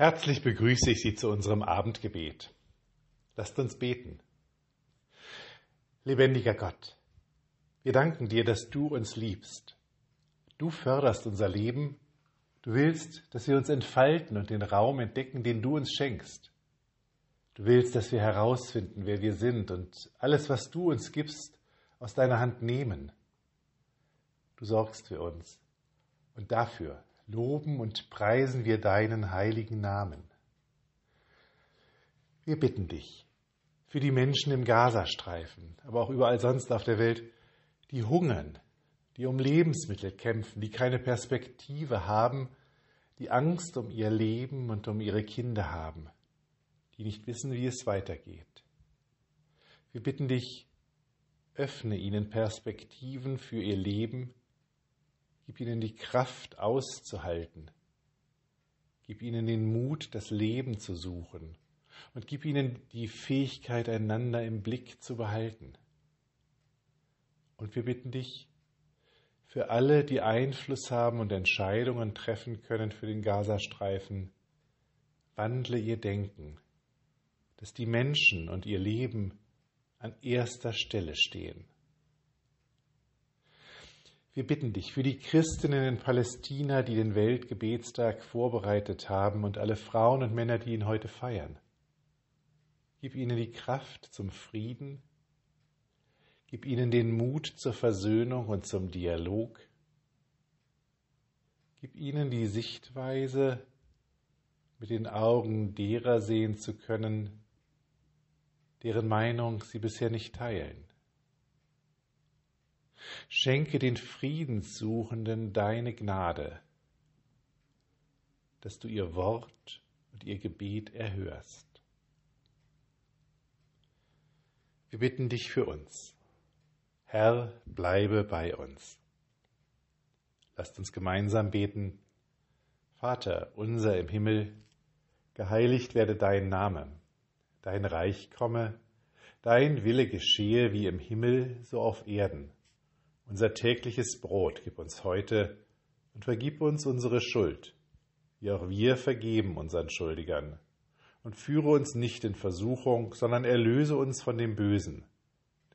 Herzlich begrüße ich Sie zu unserem Abendgebet. Lasst uns beten. Lebendiger Gott, wir danken dir, dass du uns liebst. Du förderst unser Leben. Du willst, dass wir uns entfalten und den Raum entdecken, den du uns schenkst. Du willst, dass wir herausfinden, wer wir sind und alles, was du uns gibst, aus deiner Hand nehmen. Du sorgst für uns. Und dafür loben und preisen wir deinen heiligen Namen. Wir bitten dich für die Menschen im Gazastreifen, aber auch überall sonst auf der Welt, die hungern, die um Lebensmittel kämpfen, die keine Perspektive haben, die Angst um ihr Leben und um ihre Kinder haben, die nicht wissen, wie es weitergeht. Wir bitten dich, öffne ihnen Perspektiven für ihr Leben, Gib ihnen die Kraft auszuhalten. Gib ihnen den Mut, das Leben zu suchen. Und gib ihnen die Fähigkeit, einander im Blick zu behalten. Und wir bitten dich, für alle, die Einfluss haben und Entscheidungen treffen können für den Gazastreifen, wandle ihr Denken, dass die Menschen und ihr Leben an erster Stelle stehen. Wir bitten dich für die Christinnen in Palästina, die den Weltgebetstag vorbereitet haben und alle Frauen und Männer, die ihn heute feiern. Gib ihnen die Kraft zum Frieden, gib ihnen den Mut zur Versöhnung und zum Dialog, gib ihnen die Sichtweise, mit den Augen derer sehen zu können, deren Meinung sie bisher nicht teilen. Schenke den Friedenssuchenden deine Gnade, dass du ihr Wort und ihr Gebet erhörst. Wir bitten dich für uns. Herr, bleibe bei uns. Lasst uns gemeinsam beten. Vater unser im Himmel, geheiligt werde dein Name, dein Reich komme, dein Wille geschehe wie im Himmel so auf Erden. Unser tägliches Brot gib uns heute und vergib uns unsere Schuld, wie auch wir vergeben unseren Schuldigern. Und führe uns nicht in Versuchung, sondern erlöse uns von dem Bösen.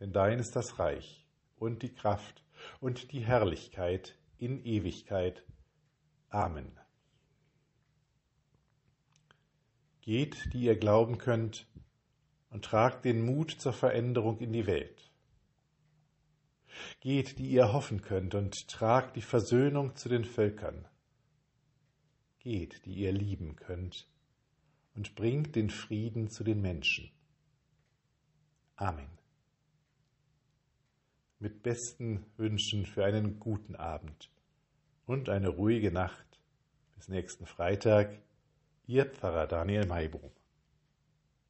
Denn dein ist das Reich und die Kraft und die Herrlichkeit in Ewigkeit. Amen. Geht, die ihr glauben könnt, und tragt den Mut zur Veränderung in die Welt. Geht, die ihr hoffen könnt, und tragt die Versöhnung zu den Völkern. Geht, die ihr lieben könnt, und bringt den Frieden zu den Menschen. Amen. Mit besten Wünschen für einen guten Abend und eine ruhige Nacht. Bis nächsten Freitag, Ihr Pfarrer Daniel Maybrum.